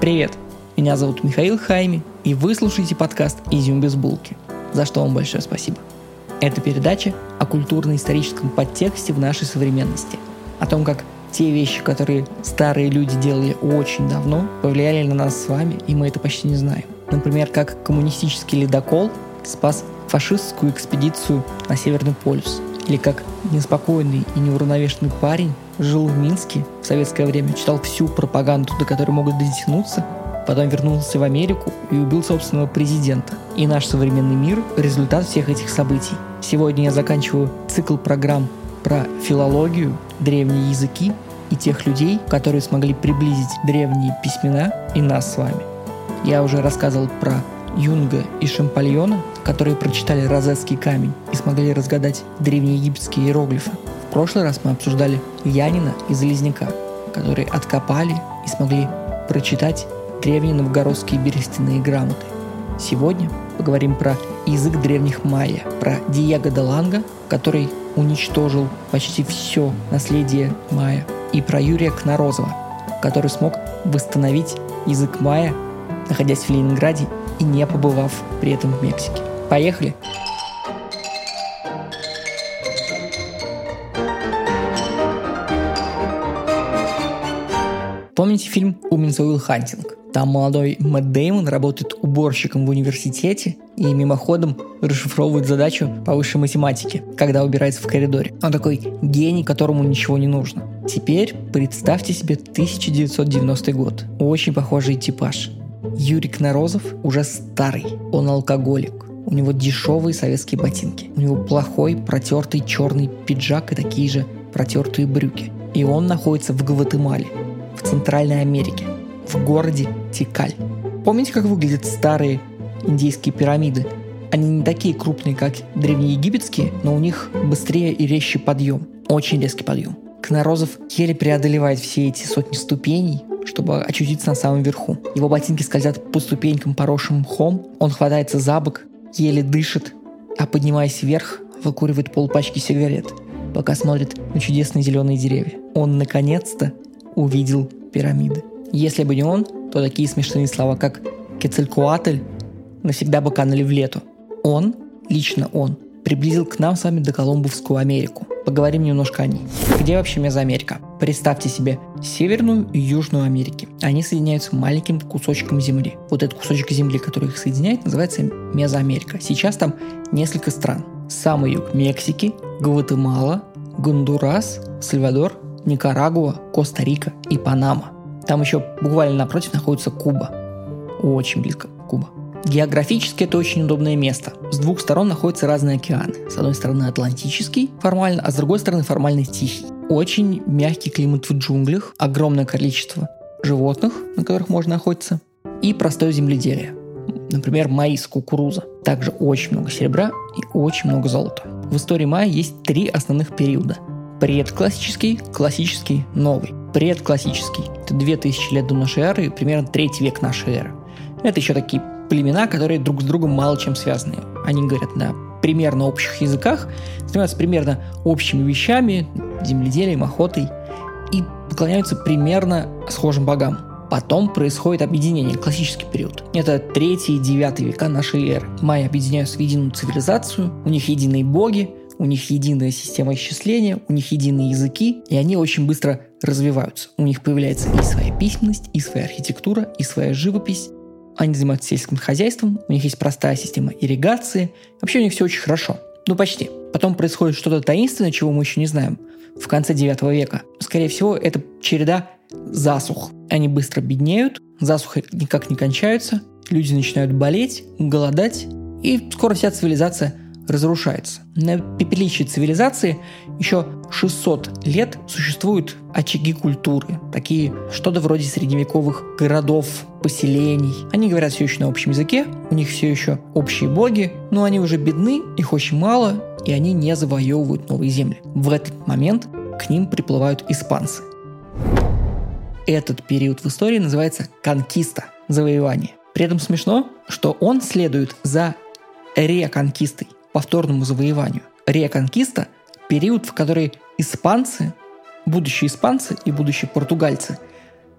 Привет! Меня зовут Михаил Хайми, и вы слушаете подкаст «Изюм без булки», за что вам большое спасибо. Это передача о культурно-историческом подтексте в нашей современности, о том, как те вещи, которые старые люди делали очень давно, повлияли на нас с вами, и мы это почти не знаем. Например, как коммунистический ледокол спас фашистскую экспедицию на Северный полюс, или как неспокойный и неуравновешенный парень жил в Минске в советское время, читал всю пропаганду, до которой могут дотянуться, потом вернулся в Америку и убил собственного президента. И наш современный мир – результат всех этих событий. Сегодня я заканчиваю цикл программ про филологию, древние языки и тех людей, которые смогли приблизить древние письмена и нас с вами. Я уже рассказывал про Юнга и Шампальона, которые прочитали Розетский камень и смогли разгадать древнеегипетские иероглифы. В прошлый раз мы обсуждали Янина и Залезняка, которые откопали и смогли прочитать древние новгородские берестяные грамоты. Сегодня поговорим про язык древних майя, про Диего де Ланга, который уничтожил почти все наследие майя, и про Юрия Кнорозова, который смог восстановить язык майя, находясь в Ленинграде и не побывав при этом в Мексике. Поехали! Помните фильм «Умница Уилл Хантинг»? Там молодой Мэтт Деймон работает уборщиком в университете и мимоходом расшифровывает задачу по высшей математике, когда убирается в коридоре. Он такой гений, которому ничего не нужно. Теперь представьте себе 1990 год. Очень похожий типаж. Юрий Кнорозов уже старый, он алкоголик. У него дешевые советские ботинки. У него плохой протертый черный пиджак и такие же протертые брюки. И он находится в Гватемале, в Центральной Америке, в городе Тикаль. Помните, как выглядят старые индейские пирамиды? Они не такие крупные, как древнеегипетские, но у них быстрее и резче подъем. Очень резкий подъем. Кнорозов еле преодолевает все эти сотни ступеней, чтобы очутиться на самом верху. Его ботинки скользят по ступенькам, поросшим мхом. Он хватается за бок, еле дышит, а поднимаясь вверх, выкуривает полпачки сигарет, пока смотрит на чудесные зеленые деревья. Он наконец-то увидел пирамиды. Если бы не он, то такие смешные слова, как Кецелькуатль, навсегда бы канули в лету. Он, лично он, приблизил к нам с вами до Колумбовскую Америку. Поговорим немножко о ней. Где вообще Мезоамерика? Представьте себе Северную и Южную Америки. Они соединяются маленьким кусочком земли. Вот этот кусочек земли, который их соединяет, называется Мезоамерика. Сейчас там несколько стран. Самый юг Мексики, Гватемала, Гондурас, Сальвадор, Никарагуа, Коста-Рика и Панама. Там еще буквально напротив находится Куба. Очень близко Куба. Географически это очень удобное место. С двух сторон находятся разные океаны. С одной стороны Атлантический формально, а с другой стороны формально Тихий. Очень мягкий климат в джунглях, огромное количество животных, на которых можно охотиться, и простое земледелие. Например, маис, кукуруза. Также очень много серебра и очень много золота. В истории майя есть три основных периода. Предклассический, классический, новый. Предклассический – это 2000 лет до нашей эры, примерно третий век нашей эры. Это еще такие племена, которые друг с другом мало чем связаны. Они говорят на примерно общих языках, занимаются примерно общими вещами, земледелием, охотой и поклоняются примерно схожим богам. Потом происходит объединение, классический период. Это 3 и 9 века нашей эры. Майя объединяются в единую цивилизацию, у них единые боги, у них единая система исчисления, у них единые языки, и они очень быстро развиваются. У них появляется и своя письменность, и своя архитектура, и своя живопись. Они занимаются сельским хозяйством, у них есть простая система ирригации. Вообще у них все очень хорошо. Ну, почти. Потом происходит что-то таинственное, чего мы еще не знаем. В конце 9 века. Скорее всего, это череда засух. Они быстро беднеют, засухи никак не кончаются, люди начинают болеть, голодать, и скоро вся цивилизация разрушается. На пепелище цивилизации еще 600 лет существуют очаги культуры, такие что-то вроде средневековых городов, поселений. Они говорят все еще на общем языке, у них все еще общие боги, но они уже бедны, их очень мало, и они не завоевывают новые земли. В этот момент к ним приплывают испанцы. Этот период в истории называется конкиста, завоевание. При этом смешно, что он следует за реконкистой повторному завоеванию. Реконкиста – период, в который испанцы, будущие испанцы и будущие португальцы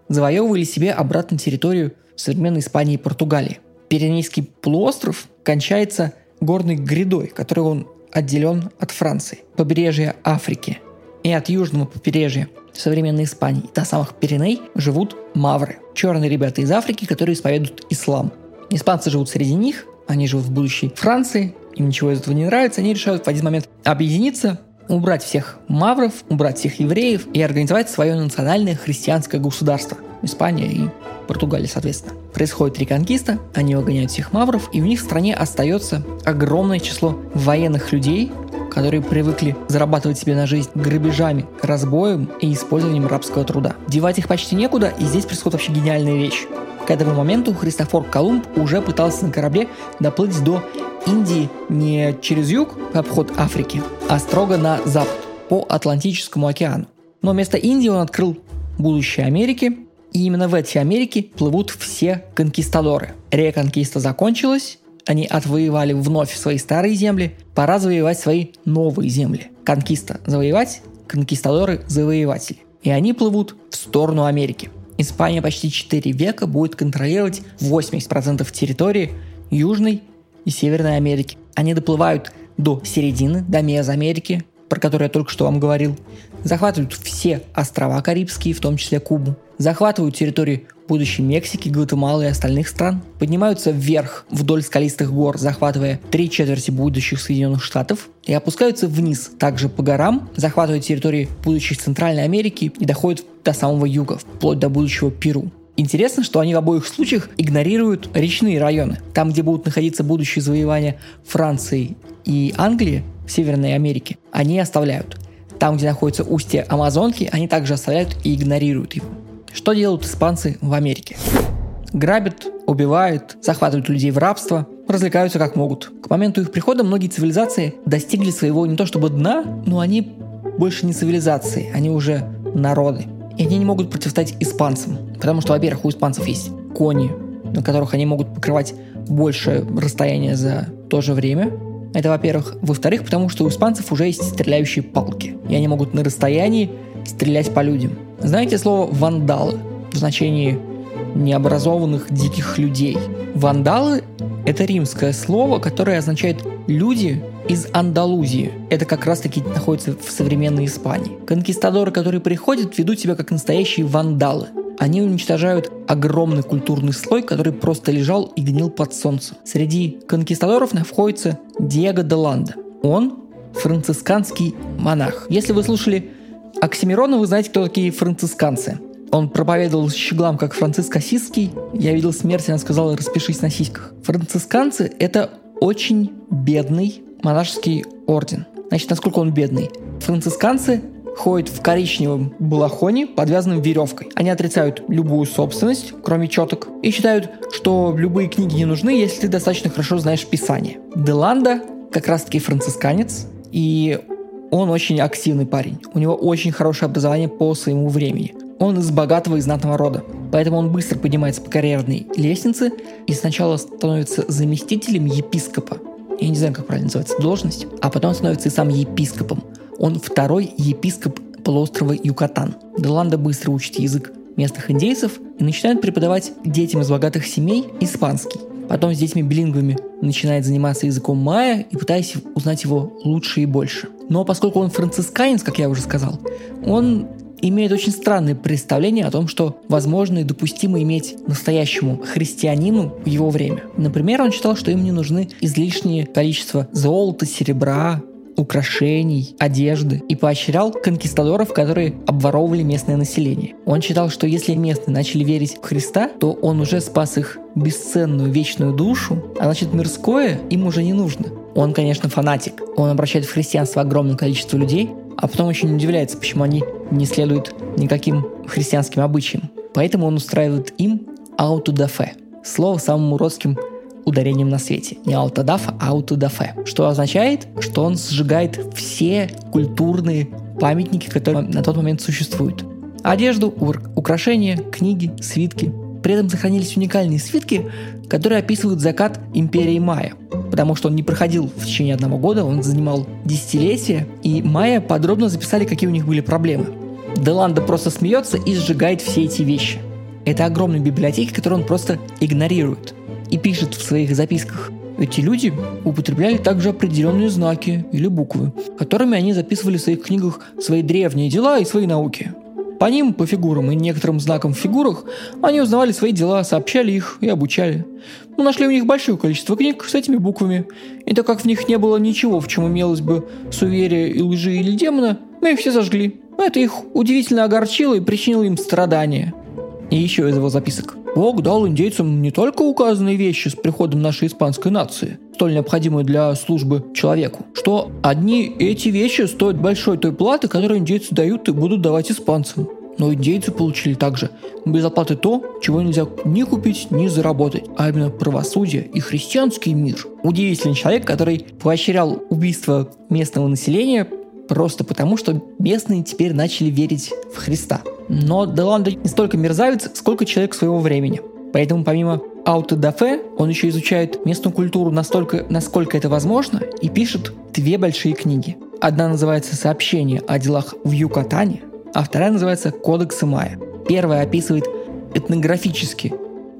завоевывали себе обратно территорию современной Испании и Португалии. Пиренейский полуостров кончается горной грядой, которой он отделен от Франции, побережья Африки и от южного побережья современной Испании, до самых Пиреней, живут мавры, черные ребята из Африки, которые исповедуют ислам. Испанцы живут среди них, они живут в будущей Франции, им ничего из этого не нравится, они решают в один момент объединиться, убрать всех мавров, убрать всех евреев и организовать свое национальное христианское государство. Испания и Португалия, соответственно. Происходит реконкиста, они выгоняют всех мавров, и у них в стране остается огромное число военных людей, которые привыкли зарабатывать себе на жизнь грабежами, разбоем и использованием рабского труда. Девать их почти некуда, и здесь происходит вообще гениальная вещь. К этому моменту Христофор Колумб уже пытался на корабле доплыть до Индии не через юг, в обход Африки, а строго на запад, по Атлантическому океану. Но вместо Индии он открыл будущее Америки, и именно в эти Америки плывут все конкистадоры. Реконкиста закончилась, они отвоевали вновь свои старые земли, пора завоевать свои новые земли. Конкиста – завоевать, конкистадоры – завоеватели. И они плывут в сторону Америки. Испания почти 4 века будет контролировать 80% территории Южной и Северной Америки. Они доплывают до середины, до Мезоамерики, про которую я только что вам говорил, захватывают все острова Карибские, в том числе Кубу, захватывают территории будущей Мексики, Гватемалы и остальных стран, поднимаются вверх вдоль скалистых гор, захватывая три четверти будущих Соединенных Штатов, и опускаются вниз, также по горам, захватывая территории будущей Центральной Америки и доходят до самого юга, вплоть до будущего Перу. Интересно, что они в обоих случаях игнорируют речные районы. Там, где будут находиться будущие завоевания Франции и Англии в Северной Америке, они оставляют. Там, где находится устье Амазонки, они также оставляют и игнорируют его. Что делают испанцы в Америке? Грабят, убивают, захватывают людей в рабство, развлекаются как могут. К моменту их прихода многие цивилизации достигли своего не то чтобы дна, но они больше не цивилизации, они уже народы. И они не могут противостоять испанцам, потому что, во-первых, у испанцев есть кони, на которых они могут покрывать большее расстояние за то же время. Это, во-первых. Во-вторых, потому что у испанцев уже есть стреляющие палки, и они могут на расстоянии стрелять по людям. Знаете слово «вандалы» в значении необразованных диких людей? Вандалы – это римское слово, которое означает «люди из Андалузии». Это как раз-таки находится в современной Испании. Конкистадоры, которые приходят, ведут себя как настоящие вандалы. Они уничтожают огромный культурный слой, который просто лежал и гнил под солнцем. Среди конкистадоров находится Диего де Ланда. Он францисканский монах. Если вы слушали Оксимирона вы знаете, кто такие францисканцы. Он проповедовал щеглам, как Франциск Осиский. Я видел смерть, она сказала, распишись на сиськах. Францисканцы – это очень бедный монашеский орден. Значит, насколько он бедный? Францисканцы ходят в коричневом балахоне, подвязанном веревкой. Они отрицают любую собственность, кроме четок, и считают, что любые книги не нужны, если ты достаточно хорошо знаешь Писание. Деланда как раз-таки францисканец, и он очень активный парень. У него очень хорошее образование по своему времени. Он из богатого и знатного рода. Поэтому он быстро поднимается по карьерной лестнице и сначала становится заместителем епископа. Я не знаю, как правильно называется должность. А потом становится и сам епископом. Он второй епископ полуострова Юкатан. Деланда быстро учит язык местных индейцев и начинает преподавать детям из богатых семей испанский. Потом с детьми билингвами начинает заниматься языком майя и пытаясь узнать его лучше и больше. Но поскольку он францисканец, как я уже сказал, он имеет очень странное представление о том, что возможно и допустимо иметь настоящему христианину в его время. Например, он считал, что им не нужны излишнее количество золота, серебра, украшений, одежды и поощрял конкистадоров, которые обворовывали местное население. Он считал, что если местные начали верить в Христа, то он уже спас их бесценную вечную душу, а значит мирское им уже не нужно. Он, конечно, фанатик. Он обращает в христианство огромное количество людей, а потом очень удивляется, почему они не следуют никаким христианским обычаям. Поэтому он устраивает им аутодафе. Слово самым уродским ударением на свете. Не аутодафа, а аутодафе. Что означает, что он сжигает все культурные памятники, которые на тот момент существуют. Одежду, украшения, книги, свитки. При этом сохранились уникальные свитки, которые описывают закат империи Майя. Потому что он не проходил в течение одного года, он занимал десятилетия, и Майя подробно записали, какие у них были проблемы. Деланда просто смеется и сжигает все эти вещи. это огромные библиотеки, которые он просто игнорирует. И пишет в своих записках. Эти люди употребляли также определенные знаки или буквы, которыми они записывали в своих книгах свои древние дела и свои науки. По ним, по фигурам и некоторым знакам в фигурах, они узнавали свои дела, сообщали их и обучали. Мы нашли у них большое количество книг с этими буквами, и так как в них не было ничего, в чем имелось бы суеверие и лжи или демона, мы их все сожгли. Это их удивительно огорчило и причинило им страдания. И еще из его записок. Бог дал индейцам не только указанные вещи с приходом нашей испанской нации, столь необходимые для службы человеку, что одни эти вещи стоят большой той платы, которую индейцы дают и будут давать испанцам. Но индейцы получили также без оплаты то, чего нельзя ни купить, ни заработать, а именно правосудие и христианский мир. Удивительный человек, который поощрял убийство местного населения просто потому, что местные теперь начали верить в Христа. Но Деланда не столько мерзавец, сколько человек своего времени. Поэтому помимо аутодафе, он еще изучает местную культуру настолько, насколько это возможно, и пишет две большие книги. Одна называется «Сообщение о делах в Юкатане», а вторая называется «Кодексы Майя». Первая описывает этнографически,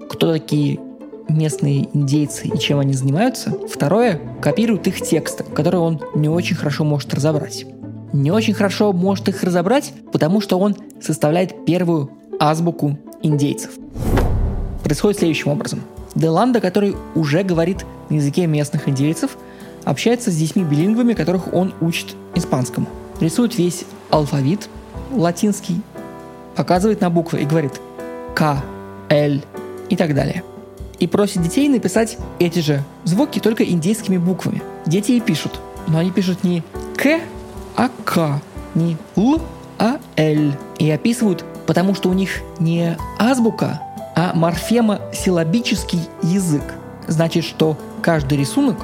кто такие местные индейцы и чем они занимаются. Второе копирует их тексты, которые он не очень хорошо может разобрать не очень хорошо может их разобрать, потому что он составляет первую азбуку индейцев. Происходит следующим образом. Деланда, который уже говорит на языке местных индейцев, общается с детьми билингвами, которых он учит испанскому. Рисует весь алфавит латинский, показывает на буквы и говорит К, Л и так далее. И просит детей написать эти же звуки только индейскими буквами. Дети и пишут, но они пишут не К, а К, не Л, а Л. И описывают, потому что у них не азбука, а морфемо-силлабический язык. Значит, что каждый рисунок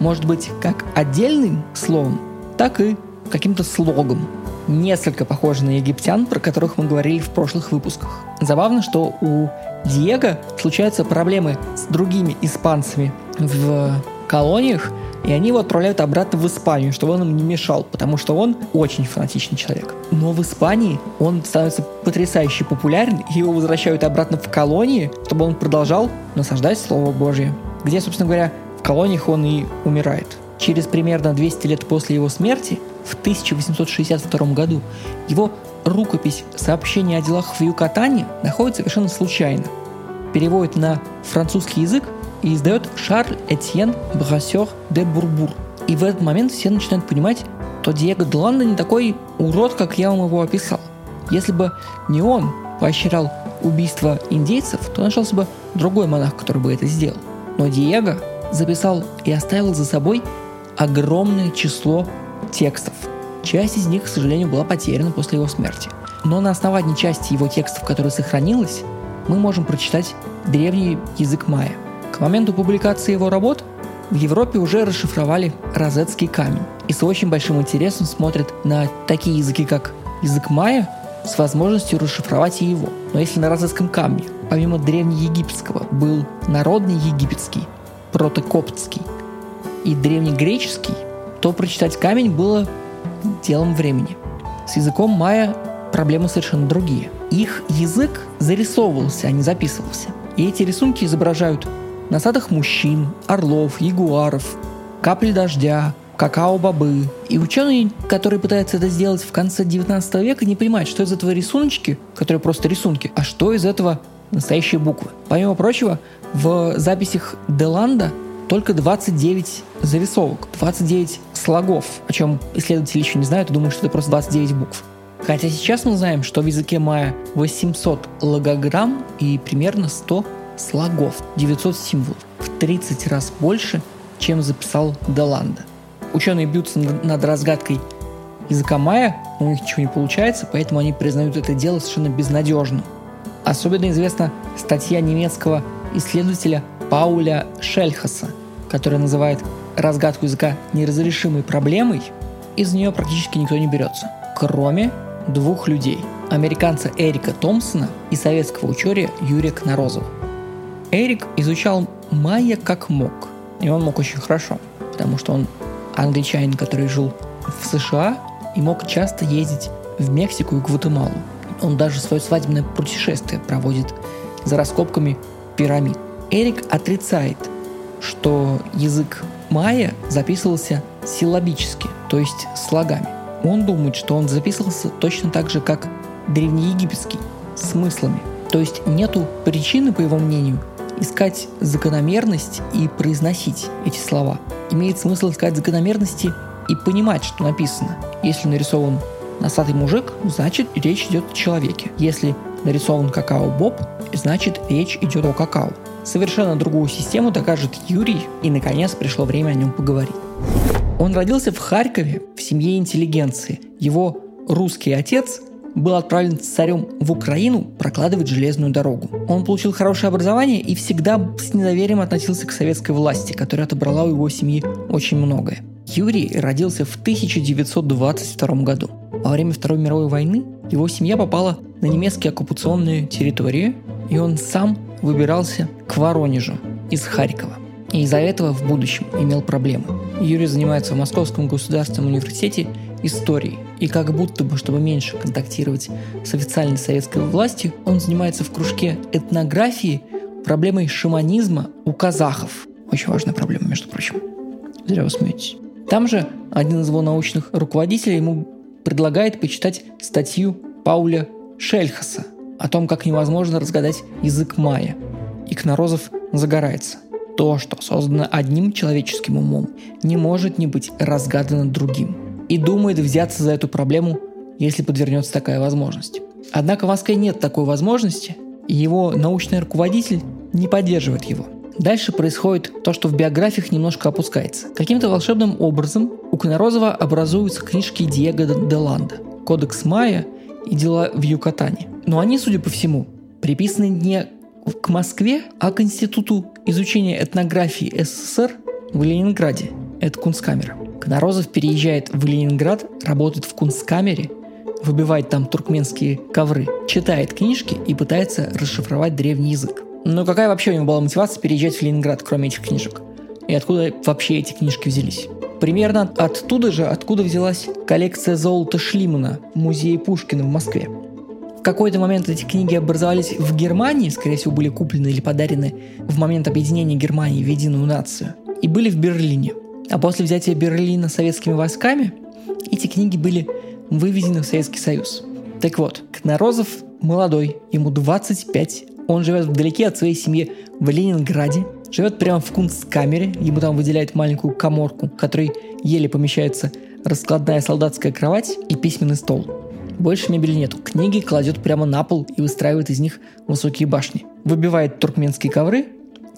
может быть как отдельным словом, так и каким-то слогом. Несколько похожи на египтян, про которых мы говорили в прошлых выпусках. Забавно, что у Диего случаются проблемы с другими испанцами в колониях, и они его отправляют обратно в Испанию, чтобы он им не мешал, потому что он очень фанатичный человек. Но в Испании он становится потрясающе популярен, и его возвращают обратно в колонии, чтобы он продолжал насаждать Слово Божье. Где, собственно говоря, в колониях он и умирает. Через примерно 200 лет после его смерти, в 1862 году, его рукопись «Сообщение о делах в Юкатане» находится совершенно случайно. Переводит на французский язык и издает Шарль Этьен Брассер де Бурбур. И в этот момент все начинают понимать, что Диего де Ланда не такой урод, как я вам его описал. Если бы не он поощрял убийство индейцев, то нашелся бы другой монах, который бы это сделал. Но Диего записал и оставил за собой огромное число текстов. Часть из них, к сожалению, была потеряна после его смерти. Но на основании части его текстов, которая сохранилась, мы можем прочитать древний язык майя – к моменту публикации его работ в Европе уже расшифровали розетский камень и с очень большим интересом смотрят на такие языки, как язык майя, с возможностью расшифровать и его. Но если на розетском камне, помимо древнеегипетского, был народный египетский, протокоптский и древнегреческий, то прочитать камень было делом времени. С языком майя проблемы совершенно другие. Их язык зарисовывался, а не записывался. И эти рисунки изображают насадых мужчин, орлов, ягуаров, капли дождя, какао-бобы. И ученые, которые пытаются это сделать в конце 19 века, не понимают, что из этого рисуночки, которые просто рисунки, а что из этого настоящие буквы. Помимо прочего, в записях Деланда только 29 зарисовок, 29 слогов, о чем исследователи еще не знают и думают, что это просто 29 букв. Хотя сейчас мы знаем, что в языке майя 800 логограмм и примерно 100 слогов, 900 символов, в 30 раз больше, чем записал Деланда. Ученые бьются над разгадкой языка майя, но у них ничего не получается, поэтому они признают это дело совершенно безнадежным. Особенно известна статья немецкого исследователя Пауля Шельхаса, которая называет разгадку языка неразрешимой проблемой, из нее практически никто не берется, кроме двух людей – американца Эрика Томпсона и советского ученого Юрия Кнорозова. Эрик изучал майя как мог. И он мог очень хорошо, потому что он англичанин, который жил в США и мог часто ездить в Мексику и Гватемалу. Он даже свое свадебное путешествие проводит за раскопками пирамид. Эрик отрицает, что язык майя записывался силлабически, то есть слогами. Он думает, что он записывался точно так же, как древнеегипетский, смыслами. То есть нету причины, по его мнению, искать закономерность и произносить эти слова. Имеет смысл искать закономерности и понимать, что написано. Если нарисован носатый мужик, значит речь идет о человеке. Если нарисован какао-боб, значит речь идет о какао. Совершенно другую систему докажет Юрий, и наконец пришло время о нем поговорить. Он родился в Харькове в семье интеллигенции. Его русский отец был отправлен царем в Украину прокладывать железную дорогу. Он получил хорошее образование и всегда с недоверием относился к советской власти, которая отобрала у его семьи очень многое. Юрий родился в 1922 году. Во время Второй мировой войны его семья попала на немецкие оккупационные территории, и он сам выбирался к Воронежу из Харькова. И из-за этого в будущем имел проблемы. Юрий занимается в Московском государственном университете историей. И как будто бы, чтобы меньше контактировать с официальной советской властью, он занимается в кружке этнографии проблемой шаманизма у казахов. Очень важная проблема, между прочим. Зря вы смеетесь. Там же один из его научных руководителей ему предлагает почитать статью Пауля Шельхаса о том, как невозможно разгадать язык майя. И Кнорозов загорается. То, что создано одним человеческим умом, не может не быть разгадано другим. И думает взяться за эту проблему, если подвернется такая возможность. Однако в Москве нет такой возможности, и его научный руководитель не поддерживает его. Дальше происходит то, что в биографиях немножко опускается. Каким-то волшебным образом у Конорозова образуются книжки Диего де Ланда «Кодекс Майя» и «Дела в Юкатане». Но они, судя по всему, приписаны не к Москве, а к Институту изучения этнографии СССР в Ленинграде. Это Кунсткамера. Конорозов переезжает в Ленинград, работает в Кунсткамере, выбивает там туркменские ковры, читает книжки и пытается расшифровать древний язык. Но какая вообще у него была мотивация переезжать в Ленинград, кроме этих книжек? И откуда вообще эти книжки взялись? Примерно оттуда же, откуда взялась коллекция золота Шлимана в музее Пушкина в Москве. В какой-то момент эти книги образовались в Германии, скорее всего, были куплены или подарены в момент объединения Германии в единую нацию, и были в Берлине. А после взятия Берлина советскими войсками эти книги были выведены в Советский Союз. Так вот, Кнорозов молодой, ему 25, он живет вдалеке от своей семьи в Ленинграде, живет прямо в кунсткамере, ему там выделяют маленькую коморку, в которой еле помещается раскладная солдатская кровать и письменный стол. Больше мебели нету. Книги кладет прямо на пол и выстраивает из них высокие башни. Выбивает туркменские ковры,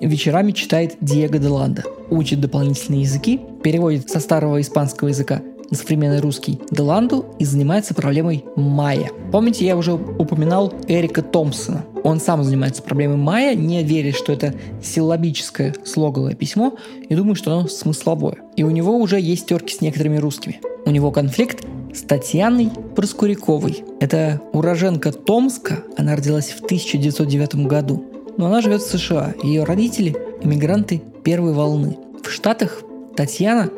вечерами читает Диего де Ланда. Учит дополнительные языки, переводит со старого испанского языка на современный русский Деланду и занимается проблемой майя. Помните, я уже упоминал Эрика Томпсона. Он сам занимается проблемой майя, не верит, что это силлабическое слоговое письмо, и думает, что оно смысловое. И у него уже есть терки с некоторыми русскими. У него конфликт с Татьяной Проскуряковой. Это уроженка Томска, она родилась в 1909 году. Но она живет в США. Ее родители – иммигранты первой волны. В Штатах Татьяна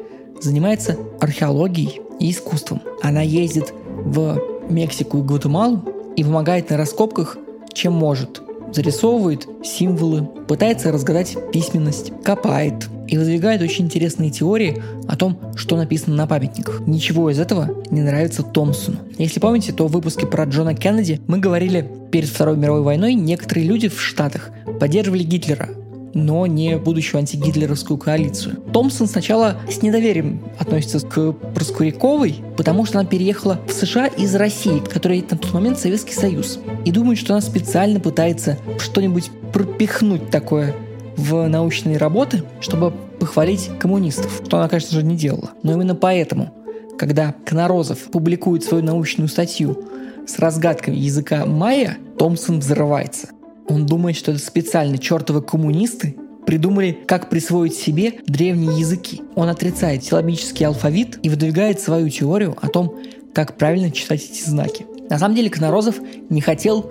занимается археологией и искусством. Она ездит в Мексику и Гватемалу и помогает на раскопках, чем может. Зарисовывает символы, пытается разгадать письменность, копает и выдвигает очень интересные теории о том, что написано на памятниках. Ничего из этого не нравится Томпсону. Если помните, то в выпуске про Джона Кеннеди мы говорили, перед Второй мировой войной некоторые люди в Штатах поддерживали Гитлера, но не будущую антигитлеровскую коалицию. Томпсон сначала с недоверием относится к Проскуряковой, потому что она переехала в США из России, которая на тот момент Советский Союз, и думает, что она специально пытается что-нибудь пропихнуть такое в научные работы, чтобы похвалить коммунистов, что она, конечно же, не делала. Но именно поэтому, когда Конорозов публикует свою научную статью с разгадкой языка майя, Томпсон взрывается – он думает, что это специально чертовы коммунисты придумали, как присвоить себе древние языки. Он отрицает силлабический алфавит и выдвигает свою теорию о том, как правильно читать эти знаки. На самом деле Конорозов не хотел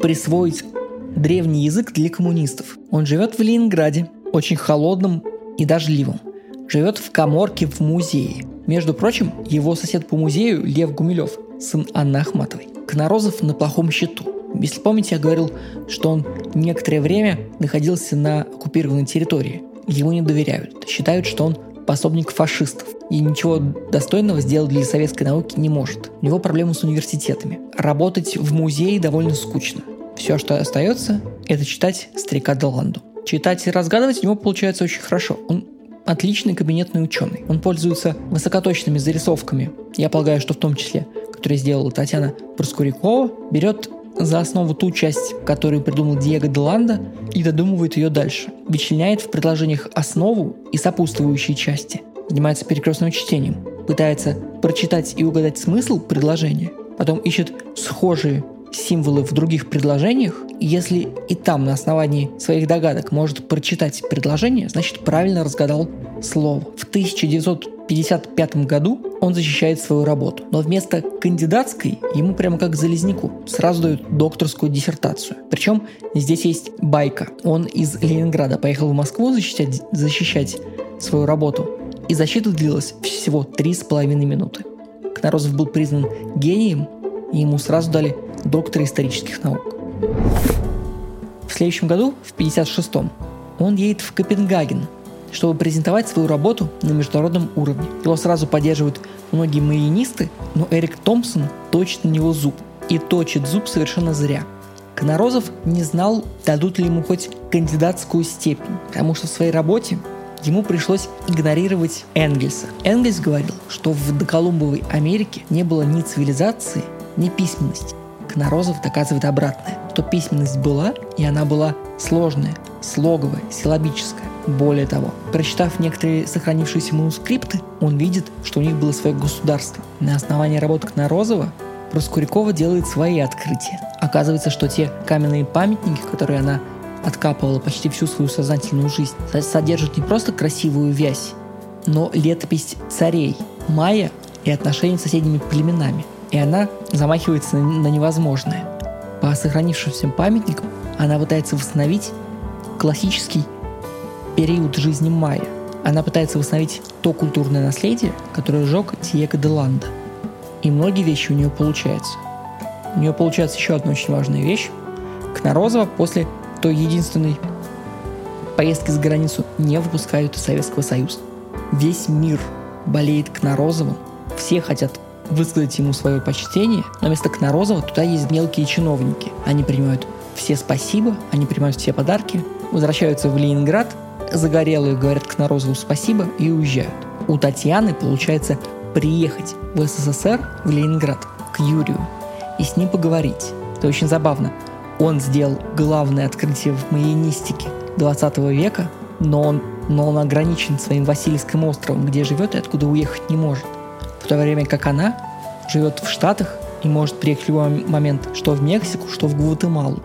присвоить древний язык для коммунистов. Он живет в Ленинграде, очень холодном и дождливом. Живет в коморке в музее. Между прочим, его сосед по музею Лев Гумилев сын Анны Ахматовой. Конорозов на плохом счету. Если помните, я говорил, что он некоторое время находился на оккупированной территории. Ему не доверяют. Считают, что он пособник фашистов и ничего достойного сделать для советской науки не может. У него проблемы с университетами. Работать в музее довольно скучно. Все, что остается, это читать старика Деланду. Читать и разгадывать у него получается очень хорошо. Он отличный кабинетный ученый. Он пользуется высокоточными зарисовками, я полагаю, что в том числе, которые сделала Татьяна Проскурякова, берет за основу ту часть, которую придумал Диего Деланда, и додумывает ее дальше. Вычленяет в предложениях основу и сопутствующие части. Занимается перекрестным чтением. Пытается прочитать и угадать смысл предложения. Потом ищет схожие символы в других предложениях, если и там на основании своих догадок может прочитать предложение, значит правильно разгадал слово. В 1955 году он защищает свою работу, но вместо кандидатской ему прямо как залезнику сразу дают докторскую диссертацию. Причем здесь есть байка. Он из Ленинграда поехал в Москву защищать, защищать свою работу, и защита длилась всего три с половиной минуты. Кнорозов был признан гением, и ему сразу дали доктора исторических наук. В следующем году, в 56-м, он едет в Копенгаген, чтобы презентовать свою работу на международном уровне. Его сразу поддерживают многие мариинисты, но Эрик Томпсон точит на него зуб. И точит зуб совершенно зря. Конорозов не знал, дадут ли ему хоть кандидатскую степень, потому что в своей работе ему пришлось игнорировать Энгельса. Энгельс говорил, что в доколумбовой Америке не было ни цивилизации, ни письменности. Конорозов доказывает обратное, что письменность была, и она была сложная, слоговая, силабическая. Более того, прочитав некоторые сохранившиеся манускрипты, он видит, что у них было свое государство. На основании работы Кнорозова Проскурякова делает свои открытия. Оказывается, что те каменные памятники, которые она откапывала почти всю свою сознательную жизнь, содержат не просто красивую вязь, но летопись царей, майя и отношения с соседними племенами – и она замахивается на невозможное. По сохранившимся памятникам она пытается восстановить классический период жизни майя. Она пытается восстановить то культурное наследие, которое сжег Диего де Ланда. И многие вещи у нее получаются. У нее получается еще одна очень важная вещь. Кнорозова после той единственной поездки за границу не выпускают из Советского Союза. Весь мир болеет Кнорозовым. Все хотят высказать ему свое почтение, но вместо Кнорозова туда есть мелкие чиновники. Они принимают все спасибо, они принимают все подарки, возвращаются в Ленинград, загорелые говорят Кнорозову спасибо и уезжают. У Татьяны получается приехать в СССР, в Ленинград, к Юрию, и с ним поговорить. Это очень забавно. Он сделал главное открытие в маянистике 20 века, но он, но он ограничен своим Васильевским островом, где живет и откуда уехать не может в то время как она живет в Штатах и может приехать в любой момент что в Мексику, что в Гватемалу.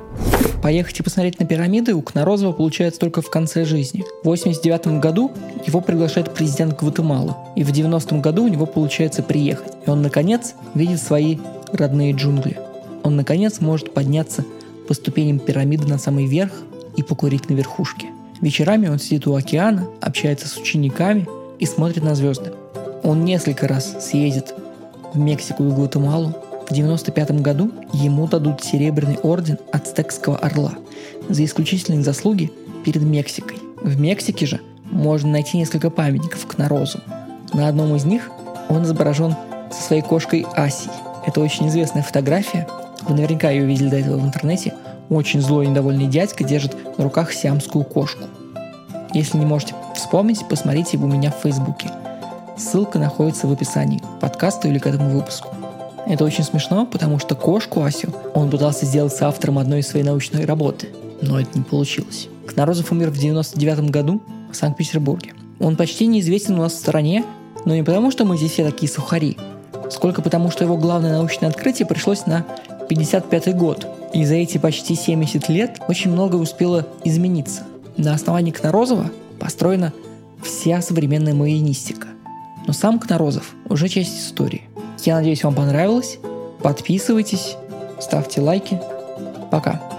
Поехать и посмотреть на пирамиды у Кнорозова получается только в конце жизни. В 89 году его приглашает президент Гватемалы, и в 90 году у него получается приехать. И он, наконец, видит свои родные джунгли. Он, наконец, может подняться по ступеням пирамиды на самый верх и покурить на верхушке. Вечерами он сидит у океана, общается с учениками и смотрит на звезды. Он несколько раз съездит в Мексику и Гватемалу. В 95 году ему дадут серебряный орден Ацтекского орла за исключительные заслуги перед Мексикой. В Мексике же можно найти несколько памятников к Нарозу. На одном из них он изображен со своей кошкой Асей. Это очень известная фотография. Вы наверняка ее видели до этого в интернете. Очень злой и недовольный дядька держит на руках сиамскую кошку. Если не можете вспомнить, посмотрите у меня в Фейсбуке – Ссылка находится в описании к подкасту или к этому выпуску. Это очень смешно, потому что кошку Асю он пытался сделать с автором одной из своей научной работы, но это не получилось. Кнорозов умер в 99 году в Санкт-Петербурге. Он почти неизвестен у нас в стране, но не потому, что мы здесь все такие сухари, сколько потому, что его главное научное открытие пришлось на 55 год. И за эти почти 70 лет очень многое успело измениться. На основании Кнорозова построена вся современная маянистика. Но сам Кнорозов уже часть истории. Я надеюсь, вам понравилось. Подписывайтесь, ставьте лайки. Пока.